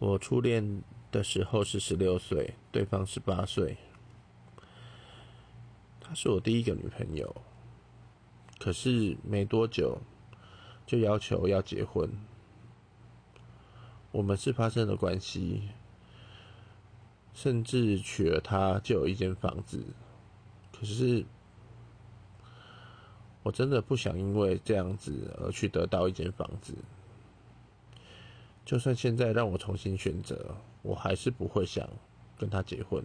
我初恋的时候是十六岁，对方十八岁。她是我第一个女朋友，可是没多久就要求要结婚。我们是发生了关系，甚至娶了她就有一间房子。可是我真的不想因为这样子而去得到一间房子。就算现在让我重新选择，我还是不会想跟他结婚。